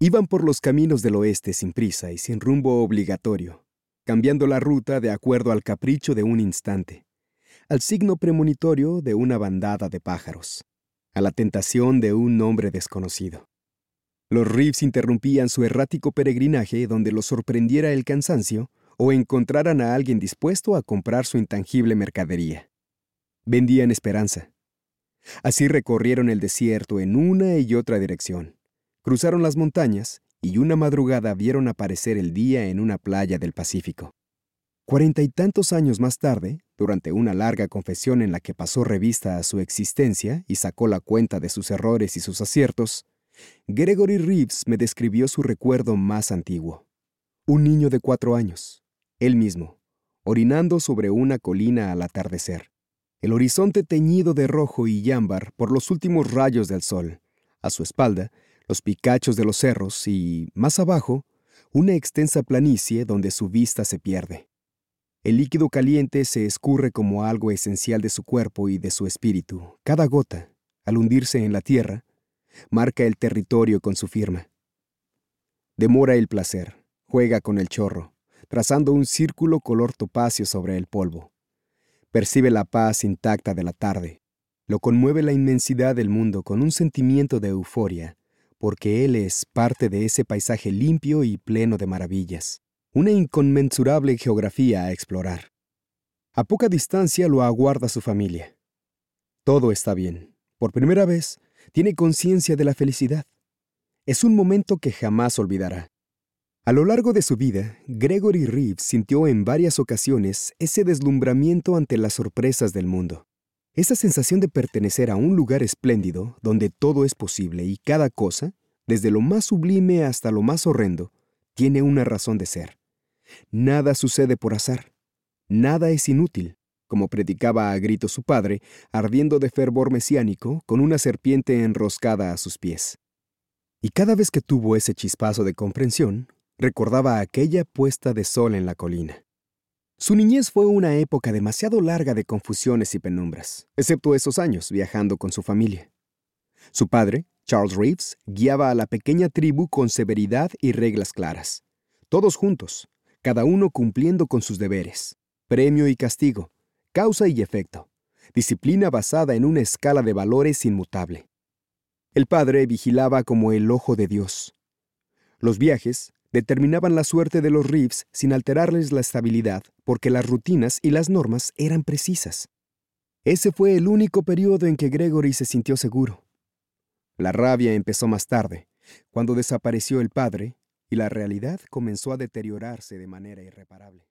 Iban por los caminos del oeste sin prisa y sin rumbo obligatorio, cambiando la ruta de acuerdo al capricho de un instante, al signo premonitorio de una bandada de pájaros, a la tentación de un nombre desconocido. Los Reeves interrumpían su errático peregrinaje donde los sorprendiera el cansancio o encontraran a alguien dispuesto a comprar su intangible mercadería. Vendían esperanza. Así recorrieron el desierto en una y otra dirección. Cruzaron las montañas y una madrugada vieron aparecer el día en una playa del Pacífico. Cuarenta y tantos años más tarde, durante una larga confesión en la que pasó revista a su existencia y sacó la cuenta de sus errores y sus aciertos, Gregory Reeves me describió su recuerdo más antiguo. Un niño de cuatro años, él mismo, orinando sobre una colina al atardecer. El horizonte teñido de rojo y ámbar por los últimos rayos del sol. A su espalda, los picachos de los cerros y, más abajo, una extensa planicie donde su vista se pierde. El líquido caliente se escurre como algo esencial de su cuerpo y de su espíritu. Cada gota, al hundirse en la tierra, marca el territorio con su firma. Demora el placer, juega con el chorro, trazando un círculo color topacio sobre el polvo. Percibe la paz intacta de la tarde. Lo conmueve la inmensidad del mundo con un sentimiento de euforia, porque él es parte de ese paisaje limpio y pleno de maravillas, una inconmensurable geografía a explorar. A poca distancia lo aguarda su familia. Todo está bien. Por primera vez, tiene conciencia de la felicidad. Es un momento que jamás olvidará. A lo largo de su vida, Gregory Reeves sintió en varias ocasiones ese deslumbramiento ante las sorpresas del mundo. Esa sensación de pertenecer a un lugar espléndido donde todo es posible y cada cosa, desde lo más sublime hasta lo más horrendo, tiene una razón de ser. Nada sucede por azar. Nada es inútil como predicaba a grito su padre, ardiendo de fervor mesiánico, con una serpiente enroscada a sus pies. Y cada vez que tuvo ese chispazo de comprensión, recordaba aquella puesta de sol en la colina. Su niñez fue una época demasiado larga de confusiones y penumbras, excepto esos años viajando con su familia. Su padre, Charles Reeves, guiaba a la pequeña tribu con severidad y reglas claras, todos juntos, cada uno cumpliendo con sus deberes, premio y castigo, causa y efecto, disciplina basada en una escala de valores inmutable. El padre vigilaba como el ojo de Dios. Los viajes determinaban la suerte de los Reeves sin alterarles la estabilidad, porque las rutinas y las normas eran precisas. Ese fue el único periodo en que Gregory se sintió seguro. La rabia empezó más tarde, cuando desapareció el padre y la realidad comenzó a deteriorarse de manera irreparable.